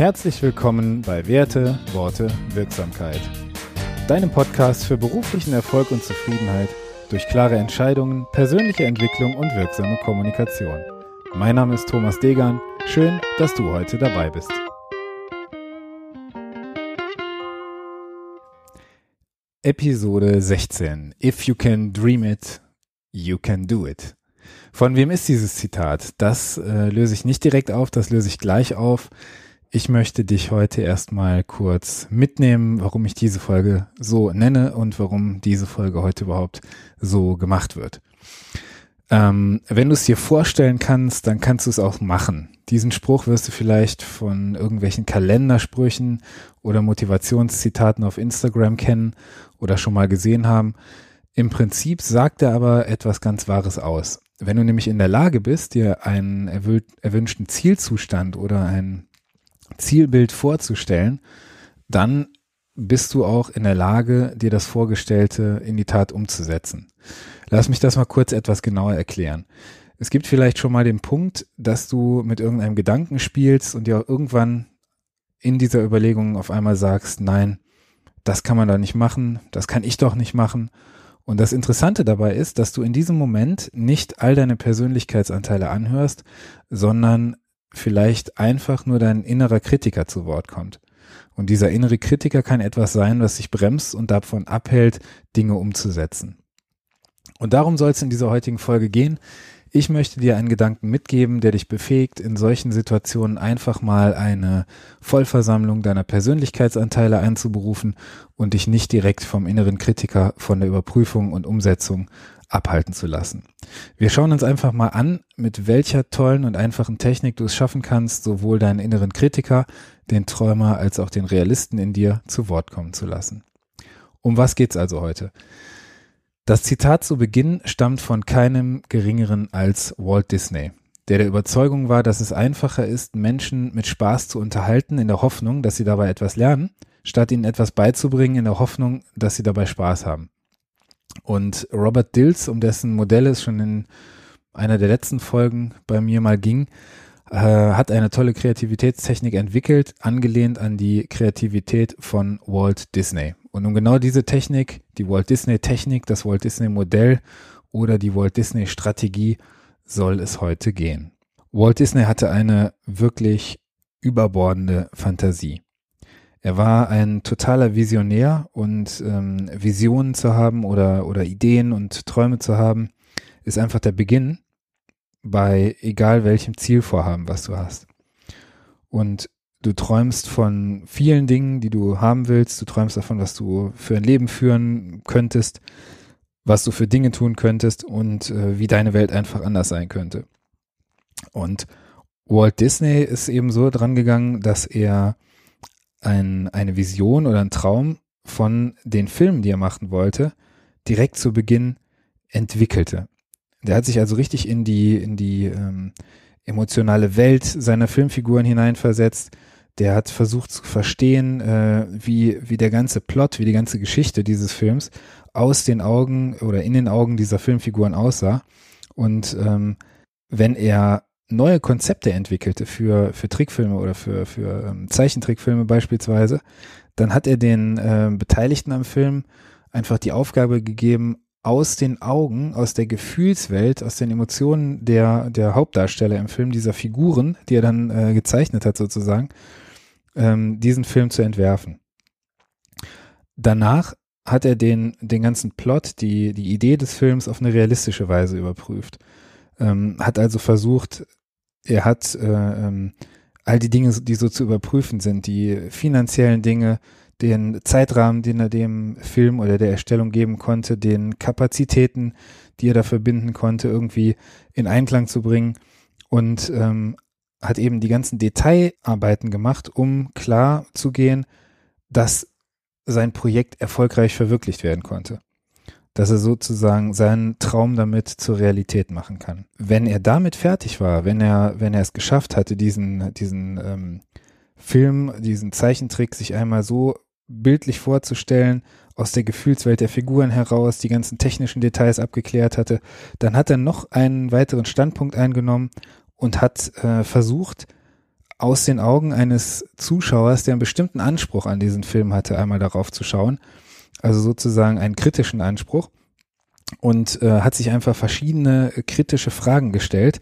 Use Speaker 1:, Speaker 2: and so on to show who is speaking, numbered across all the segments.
Speaker 1: Herzlich willkommen bei Werte, Worte, Wirksamkeit. Deinem Podcast für beruflichen Erfolg und Zufriedenheit durch klare Entscheidungen, persönliche Entwicklung und wirksame Kommunikation. Mein Name ist Thomas Degan. Schön, dass du heute dabei bist. Episode 16. If you can dream it, you can do it. Von wem ist dieses Zitat? Das äh, löse ich nicht direkt auf, das löse ich gleich auf. Ich möchte dich heute erstmal kurz mitnehmen, warum ich diese Folge so nenne und warum diese Folge heute überhaupt so gemacht wird. Ähm, wenn du es dir vorstellen kannst, dann kannst du es auch machen. Diesen Spruch wirst du vielleicht von irgendwelchen Kalendersprüchen oder Motivationszitaten auf Instagram kennen oder schon mal gesehen haben. Im Prinzip sagt er aber etwas ganz Wahres aus. Wenn du nämlich in der Lage bist, dir einen erwünschten Zielzustand oder ein Zielbild vorzustellen, dann bist du auch in der Lage, dir das Vorgestellte in die Tat umzusetzen. Lass mich das mal kurz etwas genauer erklären. Es gibt vielleicht schon mal den Punkt, dass du mit irgendeinem Gedanken spielst und dir irgendwann in dieser Überlegung auf einmal sagst, nein, das kann man da nicht machen, das kann ich doch nicht machen. Und das Interessante dabei ist, dass du in diesem Moment nicht all deine Persönlichkeitsanteile anhörst, sondern vielleicht einfach nur dein innerer Kritiker zu Wort kommt. Und dieser innere Kritiker kann etwas sein, was sich bremst und davon abhält, Dinge umzusetzen. Und darum soll es in dieser heutigen Folge gehen. Ich möchte dir einen Gedanken mitgeben, der dich befähigt, in solchen Situationen einfach mal eine Vollversammlung deiner Persönlichkeitsanteile einzuberufen und dich nicht direkt vom inneren Kritiker von der Überprüfung und Umsetzung abhalten zu lassen. Wir schauen uns einfach mal an, mit welcher tollen und einfachen Technik du es schaffen kannst, sowohl deinen inneren Kritiker, den Träumer als auch den Realisten in dir zu Wort kommen zu lassen. Um was geht's also heute? Das Zitat zu Beginn stammt von keinem geringeren als Walt Disney, der der Überzeugung war, dass es einfacher ist, Menschen mit Spaß zu unterhalten, in der Hoffnung, dass sie dabei etwas lernen, statt ihnen etwas beizubringen, in der Hoffnung, dass sie dabei Spaß haben. Und Robert Dills, um dessen Modell es schon in einer der letzten Folgen bei mir mal ging, äh, hat eine tolle Kreativitätstechnik entwickelt, angelehnt an die Kreativität von Walt Disney. Und um genau diese Technik, die Walt Disney Technik, das Walt Disney Modell oder die Walt Disney Strategie soll es heute gehen. Walt Disney hatte eine wirklich überbordende Fantasie. Er war ein totaler Visionär und ähm, Visionen zu haben oder, oder Ideen und Träume zu haben, ist einfach der Beginn bei egal welchem Zielvorhaben, was du hast. Und du träumst von vielen Dingen, die du haben willst. Du träumst davon, was du für ein Leben führen könntest, was du für Dinge tun könntest und äh, wie deine Welt einfach anders sein könnte. Und Walt Disney ist eben so dran gegangen, dass er ein, eine Vision oder ein Traum von den Filmen, die er machen wollte, direkt zu Beginn entwickelte. Der hat sich also richtig in die, in die ähm, emotionale Welt seiner Filmfiguren hineinversetzt. Der hat versucht zu verstehen, äh, wie, wie der ganze Plot, wie die ganze Geschichte dieses Films aus den Augen oder in den Augen dieser Filmfiguren aussah. Und ähm, wenn er neue Konzepte entwickelte für, für Trickfilme oder für, für ähm, Zeichentrickfilme beispielsweise, dann hat er den äh, Beteiligten am Film einfach die Aufgabe gegeben, aus den Augen, aus der Gefühlswelt, aus den Emotionen der, der Hauptdarsteller im Film, dieser Figuren, die er dann äh, gezeichnet hat sozusagen, ähm, diesen Film zu entwerfen. Danach hat er den, den ganzen Plot, die, die Idee des Films auf eine realistische Weise überprüft. Ähm, hat also versucht, er hat äh, ähm, all die Dinge, die so zu überprüfen sind, die finanziellen Dinge, den Zeitrahmen, den er dem Film oder der Erstellung geben konnte, den Kapazitäten, die er da verbinden konnte, irgendwie in Einklang zu bringen und ähm, hat eben die ganzen Detailarbeiten gemacht, um klar zu gehen, dass sein Projekt erfolgreich verwirklicht werden konnte dass er sozusagen seinen Traum damit zur Realität machen kann. Wenn er damit fertig war, wenn er, wenn er es geschafft hatte, diesen, diesen ähm, Film, diesen Zeichentrick sich einmal so bildlich vorzustellen, aus der Gefühlswelt der Figuren heraus, die ganzen technischen Details abgeklärt hatte, dann hat er noch einen weiteren Standpunkt eingenommen und hat äh, versucht, aus den Augen eines Zuschauers, der einen bestimmten Anspruch an diesen Film hatte, einmal darauf zu schauen. Also sozusagen einen kritischen Anspruch. Und äh, hat sich einfach verschiedene kritische Fragen gestellt,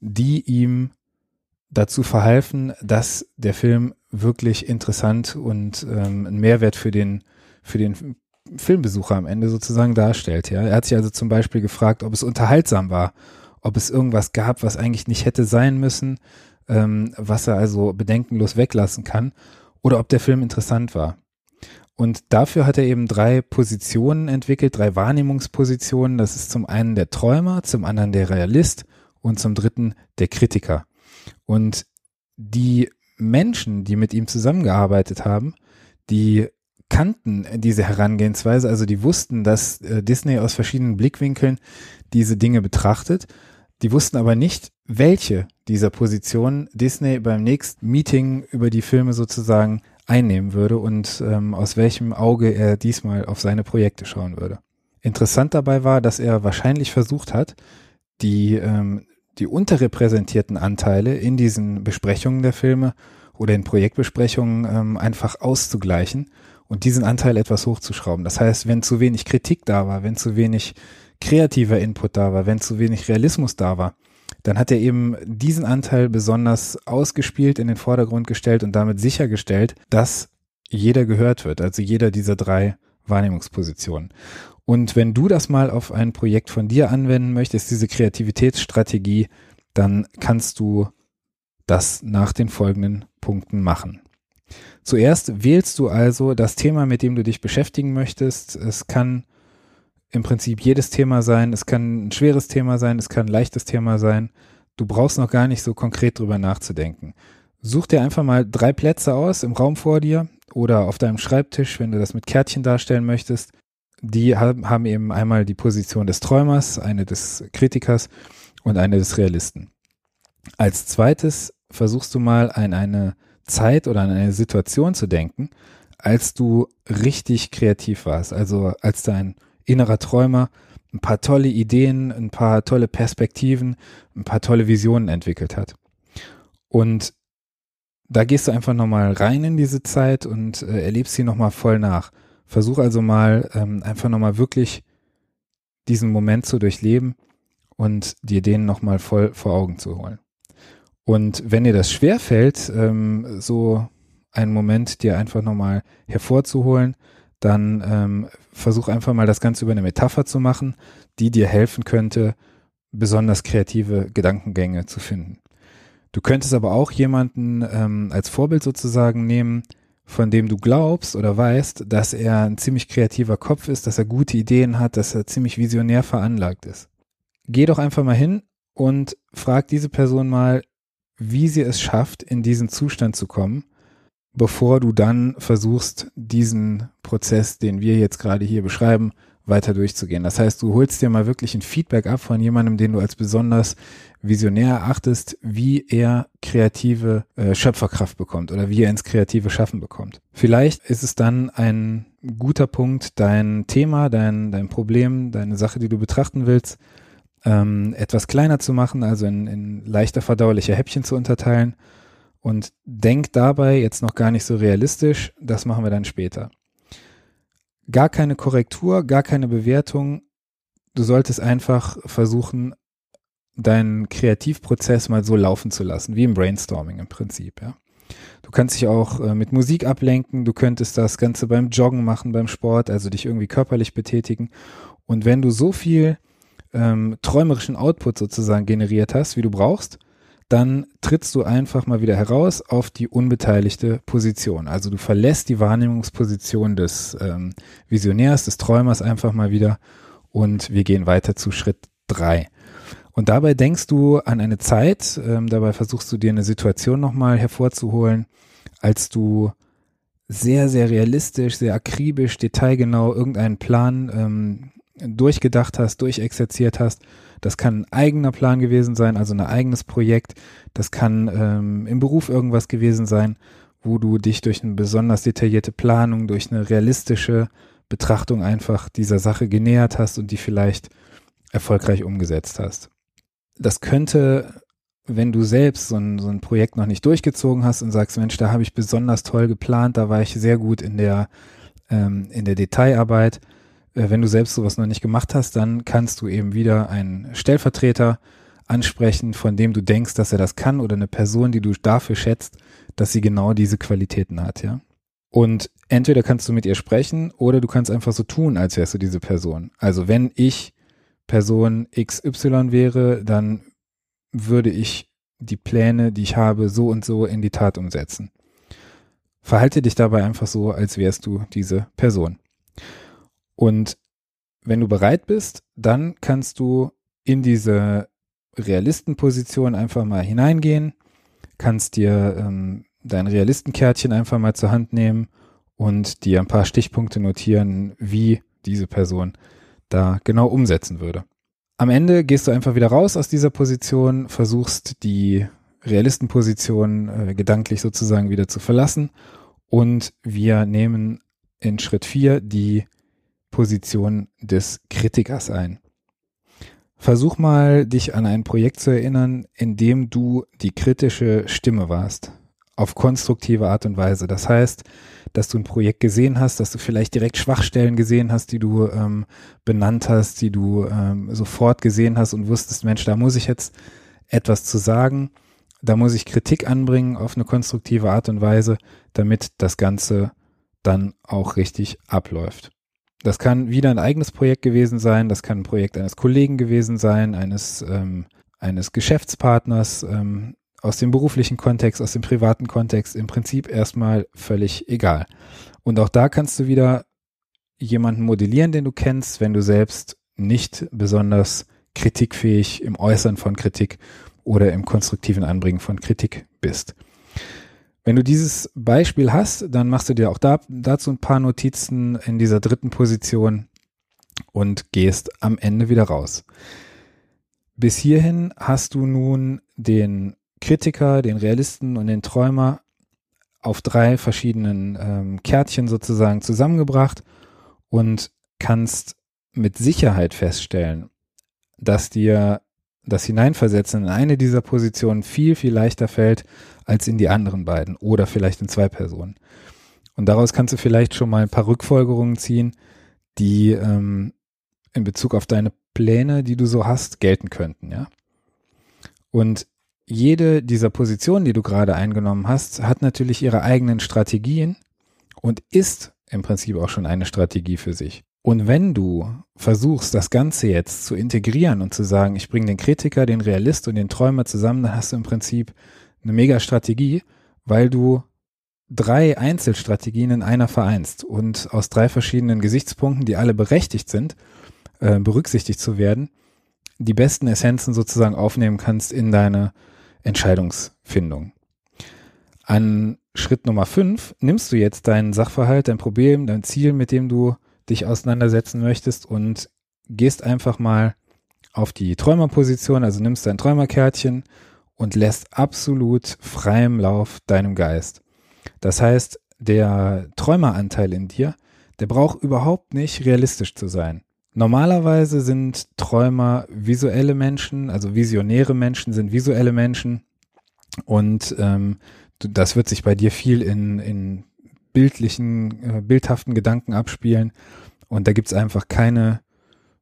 Speaker 1: die ihm dazu verhalfen, dass der Film wirklich interessant und ähm, einen Mehrwert für den, für den Filmbesucher am Ende sozusagen darstellt. Ja, er hat sich also zum Beispiel gefragt, ob es unterhaltsam war, ob es irgendwas gab, was eigentlich nicht hätte sein müssen, ähm, was er also bedenkenlos weglassen kann, oder ob der Film interessant war. Und dafür hat er eben drei Positionen entwickelt, drei Wahrnehmungspositionen. Das ist zum einen der Träumer, zum anderen der Realist und zum dritten der Kritiker. Und die Menschen, die mit ihm zusammengearbeitet haben, die kannten diese Herangehensweise, also die wussten, dass äh, Disney aus verschiedenen Blickwinkeln diese Dinge betrachtet. Die wussten aber nicht, welche dieser Positionen Disney beim nächsten Meeting über die Filme sozusagen einnehmen würde und ähm, aus welchem Auge er diesmal auf seine Projekte schauen würde. Interessant dabei war, dass er wahrscheinlich versucht hat, die, ähm, die unterrepräsentierten Anteile in diesen Besprechungen der Filme oder in Projektbesprechungen ähm, einfach auszugleichen und diesen Anteil etwas hochzuschrauben. Das heißt, wenn zu wenig Kritik da war, wenn zu wenig kreativer Input da war, wenn zu wenig Realismus da war, dann hat er eben diesen Anteil besonders ausgespielt, in den Vordergrund gestellt und damit sichergestellt, dass jeder gehört wird, also jeder dieser drei Wahrnehmungspositionen. Und wenn du das mal auf ein Projekt von dir anwenden möchtest, diese Kreativitätsstrategie, dann kannst du das nach den folgenden Punkten machen. Zuerst wählst du also das Thema, mit dem du dich beschäftigen möchtest. Es kann im Prinzip jedes Thema sein. Es kann ein schweres Thema sein, es kann ein leichtes Thema sein. Du brauchst noch gar nicht so konkret drüber nachzudenken. Such dir einfach mal drei Plätze aus im Raum vor dir oder auf deinem Schreibtisch, wenn du das mit Kärtchen darstellen möchtest. Die haben eben einmal die Position des Träumers, eine des Kritikers und eine des Realisten. Als zweites versuchst du mal an eine Zeit oder an eine Situation zu denken, als du richtig kreativ warst, also als dein innerer Träumer ein paar tolle Ideen, ein paar tolle Perspektiven, ein paar tolle Visionen entwickelt hat. Und da gehst du einfach nochmal rein in diese Zeit und äh, erlebst sie nochmal voll nach. Versuch also mal ähm, einfach nochmal wirklich diesen Moment zu durchleben und dir den nochmal voll vor Augen zu holen. Und wenn dir das schwerfällt, ähm, so einen Moment dir einfach nochmal hervorzuholen, dann ähm, versuch einfach mal das Ganze über eine Metapher zu machen, die dir helfen könnte, besonders kreative Gedankengänge zu finden. Du könntest aber auch jemanden ähm, als Vorbild sozusagen nehmen, von dem du glaubst oder weißt, dass er ein ziemlich kreativer Kopf ist, dass er gute Ideen hat, dass er ziemlich visionär veranlagt ist. Geh doch einfach mal hin und frag diese Person mal, wie sie es schafft, in diesen Zustand zu kommen bevor du dann versuchst, diesen Prozess, den wir jetzt gerade hier beschreiben, weiter durchzugehen. Das heißt, du holst dir mal wirklich ein Feedback ab von jemandem, den du als besonders visionär erachtest, wie er kreative äh, Schöpferkraft bekommt oder wie er ins kreative Schaffen bekommt. Vielleicht ist es dann ein guter Punkt, dein Thema, dein, dein Problem, deine Sache, die du betrachten willst, ähm, etwas kleiner zu machen, also in, in leichter verdauliche Häppchen zu unterteilen und denk dabei jetzt noch gar nicht so realistisch, das machen wir dann später. Gar keine Korrektur, gar keine Bewertung. Du solltest einfach versuchen, deinen Kreativprozess mal so laufen zu lassen, wie im Brainstorming im Prinzip, ja. Du kannst dich auch äh, mit Musik ablenken, du könntest das Ganze beim Joggen machen, beim Sport, also dich irgendwie körperlich betätigen. Und wenn du so viel ähm, träumerischen Output sozusagen generiert hast, wie du brauchst, dann trittst du einfach mal wieder heraus auf die unbeteiligte Position. Also du verlässt die Wahrnehmungsposition des ähm, Visionärs, des Träumers einfach mal wieder und wir gehen weiter zu Schritt drei. Und dabei denkst du an eine Zeit, ähm, dabei versuchst du dir eine Situation nochmal hervorzuholen, als du sehr, sehr realistisch, sehr akribisch, detailgenau irgendeinen Plan ähm, durchgedacht hast, durchexerziert hast das kann ein eigener Plan gewesen sein, also ein eigenes Projekt. Das kann ähm, im Beruf irgendwas gewesen sein, wo du dich durch eine besonders detaillierte Planung, durch eine realistische Betrachtung einfach dieser Sache genähert hast und die vielleicht erfolgreich umgesetzt hast. Das könnte wenn du selbst so ein, so ein Projekt noch nicht durchgezogen hast und sagst, Mensch, da habe ich besonders toll geplant, da war ich sehr gut in der, ähm, in der Detailarbeit. Äh, wenn du selbst sowas noch nicht gemacht hast, dann kannst du eben wieder einen Stellvertreter ansprechen, von dem du denkst, dass er das kann oder eine Person, die du dafür schätzt, dass sie genau diese Qualitäten hat, ja. Und entweder kannst du mit ihr sprechen oder du kannst einfach so tun, als wärst du diese Person. Also wenn ich Person XY wäre, dann würde ich die Pläne, die ich habe, so und so in die Tat umsetzen. Verhalte dich dabei einfach so, als wärst du diese Person. Und wenn du bereit bist, dann kannst du in diese Realistenposition einfach mal hineingehen, kannst dir ähm, dein Realistenkärtchen einfach mal zur Hand nehmen und dir ein paar Stichpunkte notieren, wie diese Person da genau umsetzen würde. Am Ende gehst du einfach wieder raus aus dieser Position, versuchst die Realistenposition äh, gedanklich sozusagen wieder zu verlassen und wir nehmen in Schritt vier die Position des Kritikers ein. Versuch mal, dich an ein Projekt zu erinnern, in dem du die kritische Stimme warst. Auf konstruktive Art und Weise. Das heißt, dass du ein Projekt gesehen hast, dass du vielleicht direkt Schwachstellen gesehen hast, die du ähm, benannt hast, die du ähm, sofort gesehen hast und wusstest, Mensch, da muss ich jetzt etwas zu sagen, da muss ich Kritik anbringen auf eine konstruktive Art und Weise, damit das Ganze dann auch richtig abläuft. Das kann wieder ein eigenes Projekt gewesen sein, das kann ein Projekt eines Kollegen gewesen sein, eines, ähm, eines Geschäftspartners, ähm, aus dem beruflichen Kontext, aus dem privaten Kontext im Prinzip erstmal völlig egal. Und auch da kannst du wieder jemanden modellieren, den du kennst, wenn du selbst nicht besonders kritikfähig im Äußern von Kritik oder im konstruktiven Anbringen von Kritik bist. Wenn du dieses Beispiel hast, dann machst du dir auch da, dazu ein paar Notizen in dieser dritten Position und gehst am Ende wieder raus. Bis hierhin hast du nun den Kritiker, den Realisten und den Träumer auf drei verschiedenen ähm, Kärtchen sozusagen zusammengebracht und kannst mit Sicherheit feststellen, dass dir das Hineinversetzen in eine dieser Positionen viel, viel leichter fällt als in die anderen beiden oder vielleicht in zwei Personen. Und daraus kannst du vielleicht schon mal ein paar Rückfolgerungen ziehen, die ähm, in Bezug auf deine Pläne, die du so hast, gelten könnten, ja. Und jede dieser Positionen, die du gerade eingenommen hast, hat natürlich ihre eigenen Strategien und ist im Prinzip auch schon eine Strategie für sich. Und wenn du versuchst, das Ganze jetzt zu integrieren und zu sagen, ich bringe den Kritiker, den Realist und den Träumer zusammen, dann hast du im Prinzip eine mega Strategie, weil du drei Einzelstrategien in einer vereinst und aus drei verschiedenen Gesichtspunkten, die alle berechtigt sind, äh, berücksichtigt zu werden, die besten Essenzen sozusagen aufnehmen kannst in deine Entscheidungsfindung. An Schritt Nummer fünf nimmst du jetzt deinen Sachverhalt, dein Problem, dein Ziel, mit dem du dich auseinandersetzen möchtest und gehst einfach mal auf die Träumerposition, also nimmst dein Träumerkärtchen und lässt absolut freiem Lauf deinem Geist. Das heißt, der Träumeranteil in dir, der braucht überhaupt nicht realistisch zu sein. Normalerweise sind Träumer visuelle Menschen, also visionäre Menschen sind visuelle Menschen und ähm, das wird sich bei dir viel in, in bildlichen, äh, bildhaften Gedanken abspielen und da gibt's einfach keine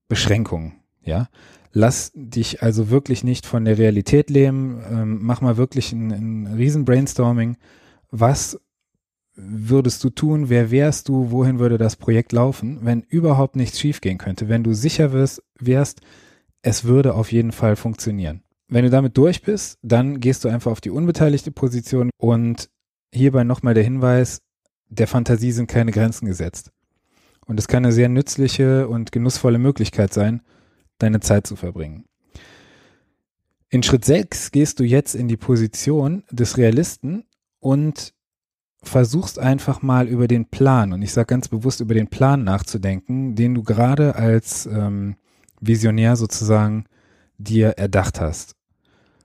Speaker 1: Beschränkungen, ja. Lass dich also wirklich nicht von der Realität lähmen, ähm, mach mal wirklich ein, ein riesen Brainstorming. Was würdest du tun? Wer wärst du? Wohin würde das Projekt laufen, wenn überhaupt nichts schiefgehen könnte? Wenn du sicher wirst, wärst, es würde auf jeden Fall funktionieren. Wenn du damit durch bist, dann gehst du einfach auf die unbeteiligte Position und hierbei nochmal der Hinweis, der Fantasie sind keine Grenzen gesetzt. Und es kann eine sehr nützliche und genussvolle Möglichkeit sein, deine Zeit zu verbringen. In Schritt 6 gehst du jetzt in die Position des Realisten und versuchst einfach mal über den Plan, und ich sage ganz bewusst über den Plan nachzudenken, den du gerade als ähm, Visionär sozusagen dir erdacht hast.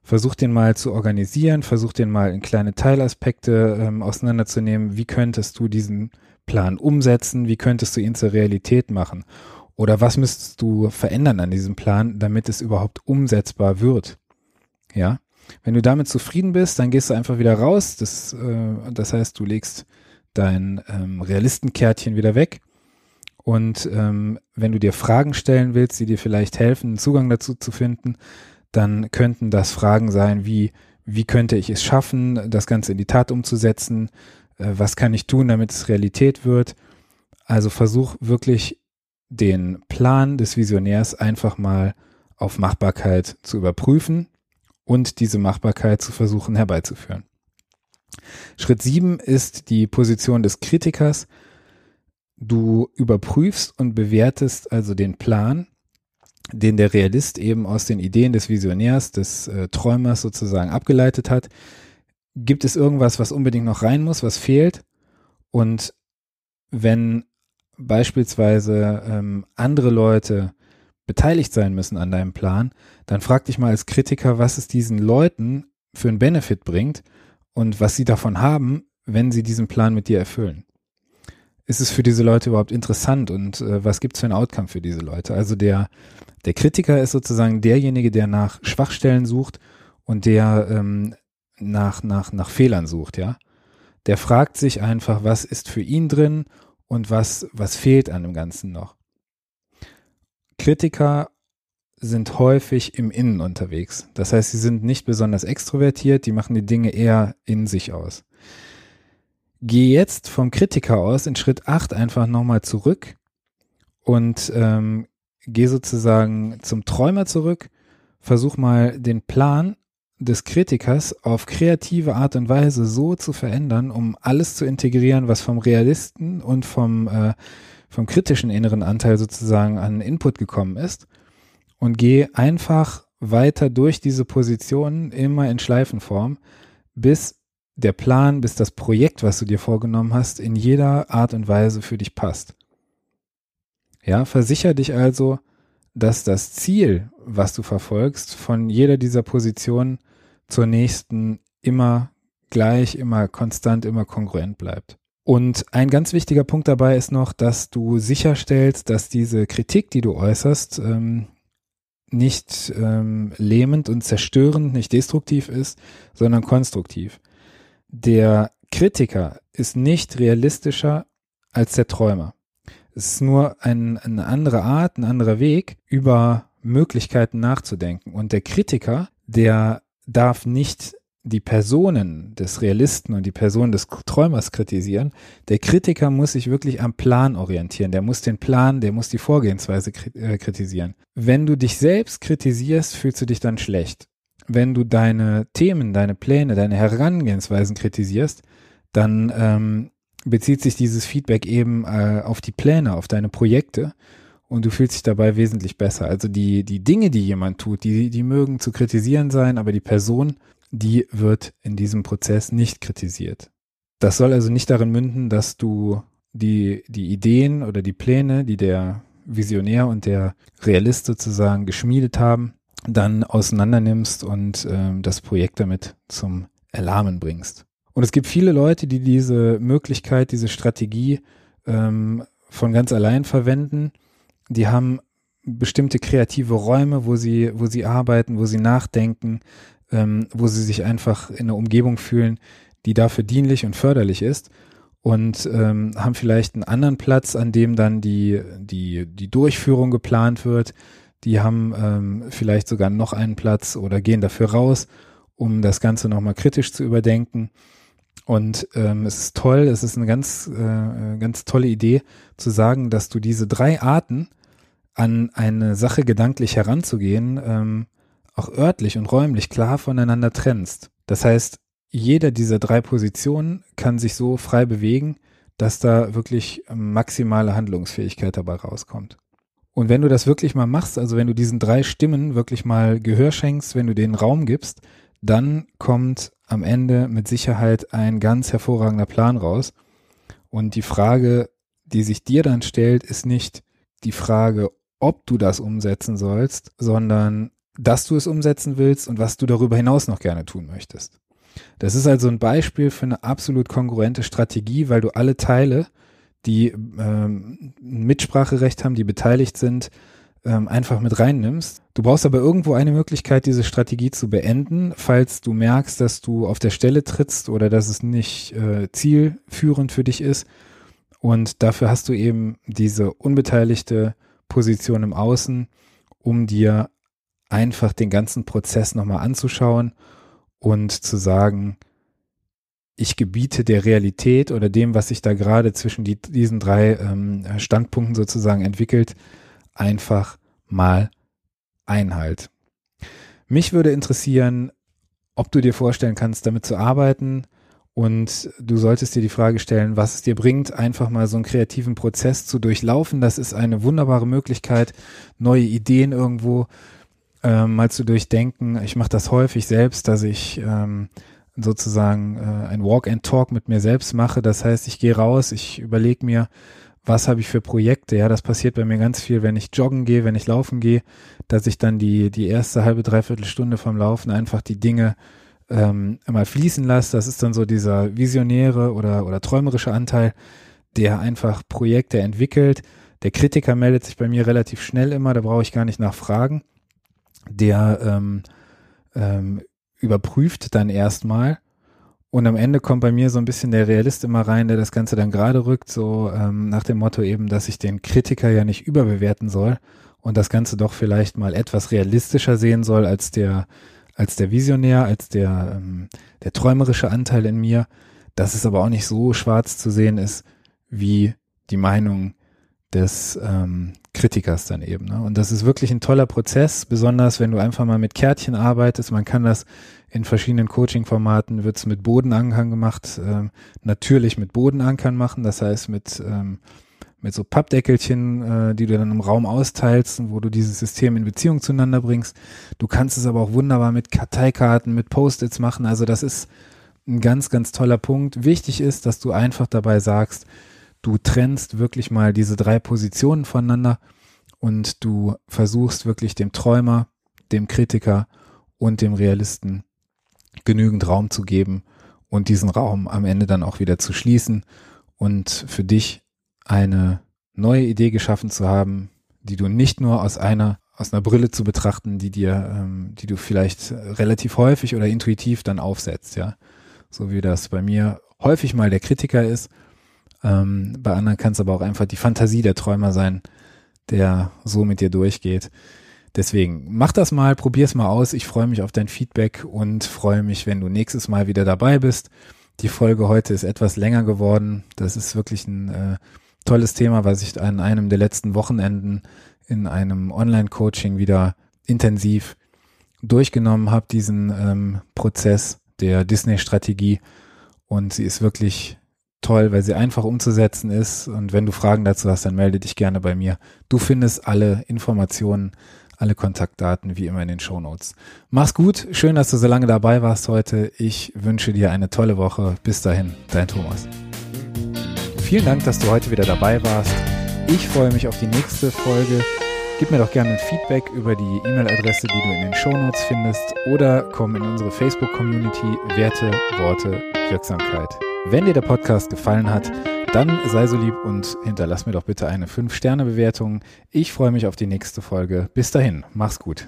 Speaker 1: Versuch den mal zu organisieren, versuch den mal in kleine Teilaspekte ähm, auseinanderzunehmen. Wie könntest du diesen Plan umsetzen? Wie könntest du ihn zur Realität machen? Oder was müsstest du verändern an diesem Plan, damit es überhaupt umsetzbar wird? Ja. Wenn du damit zufrieden bist, dann gehst du einfach wieder raus. Das, äh, das heißt, du legst dein ähm, Realistenkärtchen wieder weg. Und ähm, wenn du dir Fragen stellen willst, die dir vielleicht helfen, einen Zugang dazu zu finden, dann könnten das Fragen sein wie, wie könnte ich es schaffen, das Ganze in die Tat umzusetzen? Äh, was kann ich tun, damit es Realität wird? Also versuch wirklich den Plan des Visionärs einfach mal auf Machbarkeit zu überprüfen und diese Machbarkeit zu versuchen herbeizuführen. Schritt sieben ist die Position des Kritikers. Du überprüfst und bewertest also den Plan, den der Realist eben aus den Ideen des Visionärs, des äh, Träumers sozusagen abgeleitet hat. Gibt es irgendwas, was unbedingt noch rein muss, was fehlt? Und wenn beispielsweise ähm, andere Leute beteiligt sein müssen an deinem Plan, dann frag dich mal als Kritiker, was es diesen Leuten für einen Benefit bringt und was sie davon haben, wenn sie diesen Plan mit dir erfüllen. Ist es für diese Leute überhaupt interessant und äh, was gibt es für ein Outcome für diese Leute? Also der, der Kritiker ist sozusagen derjenige, der nach Schwachstellen sucht und der ähm, nach, nach, nach Fehlern sucht, ja. Der fragt sich einfach, was ist für ihn drin und was, was fehlt an dem Ganzen noch. Kritiker sind häufig im Innen unterwegs. Das heißt, sie sind nicht besonders extrovertiert, die machen die Dinge eher in sich aus. Geh jetzt vom Kritiker aus in Schritt 8 einfach nochmal zurück und ähm, geh sozusagen zum Träumer zurück, versuch mal den Plan des Kritikers auf kreative Art und Weise so zu verändern, um alles zu integrieren, was vom Realisten und vom, äh, vom kritischen inneren Anteil sozusagen an Input gekommen ist und geh einfach weiter durch diese Positionen immer in Schleifenform, bis der Plan, bis das Projekt, was du dir vorgenommen hast, in jeder Art und Weise für dich passt. Ja, versicher dich also, dass das Ziel, was du verfolgst, von jeder dieser Positionen zur nächsten immer gleich, immer konstant, immer kongruent bleibt. Und ein ganz wichtiger Punkt dabei ist noch, dass du sicherstellst, dass diese Kritik, die du äußerst, ähm, nicht ähm, lähmend und zerstörend, nicht destruktiv ist, sondern konstruktiv. Der Kritiker ist nicht realistischer als der Träumer. Es ist nur ein, eine andere Art, ein anderer Weg, über Möglichkeiten nachzudenken. Und der Kritiker, der darf nicht die Personen des Realisten und die Person des Träumers kritisieren. Der Kritiker muss sich wirklich am Plan orientieren. Der muss den Plan, der muss die Vorgehensweise äh, kritisieren. Wenn du dich selbst kritisierst, fühlst du dich dann schlecht. Wenn du deine Themen, deine Pläne, deine Herangehensweisen kritisierst, dann ähm, bezieht sich dieses Feedback eben äh, auf die Pläne, auf deine Projekte und du fühlst dich dabei wesentlich besser. Also die, die Dinge, die jemand tut, die, die mögen zu kritisieren sein, aber die Person die wird in diesem Prozess nicht kritisiert. Das soll also nicht darin münden, dass du die, die Ideen oder die Pläne, die der Visionär und der Realist sozusagen geschmiedet haben, dann auseinandernimmst und äh, das Projekt damit zum Erlahmen bringst. Und es gibt viele Leute, die diese Möglichkeit, diese Strategie ähm, von ganz allein verwenden. Die haben bestimmte kreative Räume, wo sie, wo sie arbeiten, wo sie nachdenken, ähm, wo sie sich einfach in einer Umgebung fühlen, die dafür dienlich und förderlich ist und ähm, haben vielleicht einen anderen Platz, an dem dann die, die, die Durchführung geplant wird. Die haben ähm, vielleicht sogar noch einen Platz oder gehen dafür raus, um das Ganze nochmal kritisch zu überdenken. Und ähm, es ist toll, es ist eine ganz, äh, ganz tolle Idee zu sagen, dass du diese drei Arten an eine Sache gedanklich heranzugehen, ähm, auch örtlich und räumlich klar voneinander trennst. Das heißt, jeder dieser drei Positionen kann sich so frei bewegen, dass da wirklich maximale Handlungsfähigkeit dabei rauskommt. Und wenn du das wirklich mal machst, also wenn du diesen drei Stimmen wirklich mal Gehör schenkst, wenn du denen Raum gibst, dann kommt am Ende mit Sicherheit ein ganz hervorragender Plan raus. Und die Frage, die sich dir dann stellt, ist nicht die Frage, ob du das umsetzen sollst, sondern dass du es umsetzen willst und was du darüber hinaus noch gerne tun möchtest. Das ist also ein Beispiel für eine absolut kongruente Strategie, weil du alle Teile, die ähm, Mitspracherecht haben, die beteiligt sind, ähm, einfach mit reinnimmst. Du brauchst aber irgendwo eine Möglichkeit, diese Strategie zu beenden, falls du merkst, dass du auf der Stelle trittst oder dass es nicht äh, zielführend für dich ist. Und dafür hast du eben diese unbeteiligte Position im Außen, um dir einfach den ganzen Prozess nochmal anzuschauen und zu sagen, ich gebiete der Realität oder dem, was sich da gerade zwischen die, diesen drei ähm, Standpunkten sozusagen entwickelt, einfach mal Einhalt. Mich würde interessieren, ob du dir vorstellen kannst, damit zu arbeiten und du solltest dir die Frage stellen, was es dir bringt, einfach mal so einen kreativen Prozess zu durchlaufen. Das ist eine wunderbare Möglichkeit, neue Ideen irgendwo ähm, mal zu durchdenken. Ich mache das häufig selbst, dass ich ähm, sozusagen äh, ein Walk and Talk mit mir selbst mache. Das heißt, ich gehe raus, ich überlege mir, was habe ich für Projekte? Ja, das passiert bei mir ganz viel, wenn ich joggen gehe, wenn ich laufen gehe, dass ich dann die, die erste halbe, dreiviertel Stunde vom Laufen einfach die Dinge ähm, mal fließen lasse. Das ist dann so dieser visionäre oder, oder träumerische Anteil, der einfach Projekte entwickelt. Der Kritiker meldet sich bei mir relativ schnell immer, da brauche ich gar nicht nachfragen. Der ähm, ähm, überprüft dann erstmal und am Ende kommt bei mir so ein bisschen der Realist immer rein, der das Ganze dann gerade rückt, so ähm, nach dem Motto eben, dass ich den Kritiker ja nicht überbewerten soll und das Ganze doch vielleicht mal etwas realistischer sehen soll als der, als der Visionär, als der, ähm, der träumerische Anteil in mir, dass es aber auch nicht so schwarz zu sehen ist, wie die Meinung des ähm, Kritikers dann eben. Ne? Und das ist wirklich ein toller Prozess, besonders wenn du einfach mal mit Kärtchen arbeitest. Man kann das in verschiedenen Coaching-Formaten, wird es mit Bodenankern gemacht, ähm, natürlich mit Bodenankern machen, das heißt mit, ähm, mit so Pappdeckelchen, äh, die du dann im Raum austeilst, wo du dieses System in Beziehung zueinander bringst. Du kannst es aber auch wunderbar mit Karteikarten, mit Post-its machen. Also das ist ein ganz, ganz toller Punkt. Wichtig ist, dass du einfach dabei sagst, du trennst wirklich mal diese drei Positionen voneinander und du versuchst wirklich dem Träumer, dem Kritiker und dem Realisten genügend Raum zu geben und diesen Raum am Ende dann auch wieder zu schließen und für dich eine neue Idee geschaffen zu haben, die du nicht nur aus einer aus einer Brille zu betrachten, die dir, ähm, die du vielleicht relativ häufig oder intuitiv dann aufsetzt, ja, so wie das bei mir häufig mal der Kritiker ist ähm, bei anderen kann es aber auch einfach die Fantasie der Träumer sein, der so mit dir durchgeht. Deswegen mach das mal, probier's mal aus. Ich freue mich auf dein Feedback und freue mich, wenn du nächstes Mal wieder dabei bist. Die Folge heute ist etwas länger geworden. Das ist wirklich ein äh, tolles Thema, was ich an einem der letzten Wochenenden in einem Online-Coaching wieder intensiv durchgenommen habe, diesen ähm, Prozess der Disney-Strategie. Und sie ist wirklich toll, weil sie einfach umzusetzen ist. Und wenn du Fragen dazu hast, dann melde dich gerne bei mir. Du findest alle Informationen, alle Kontaktdaten wie immer in den Show Notes. Mach's gut. Schön, dass du so lange dabei warst heute. Ich wünsche dir eine tolle Woche. Bis dahin, dein Thomas. Vielen Dank, dass du heute wieder dabei warst. Ich freue mich auf die nächste Folge. Gib mir doch gerne ein Feedback über die E-Mail-Adresse, die du in den Show Notes findest oder komm in unsere Facebook-Community Werte, Worte, Wirksamkeit. Wenn dir der Podcast gefallen hat, dann sei so lieb und hinterlass mir doch bitte eine 5-Sterne-Bewertung. Ich freue mich auf die nächste Folge. Bis dahin, mach's gut.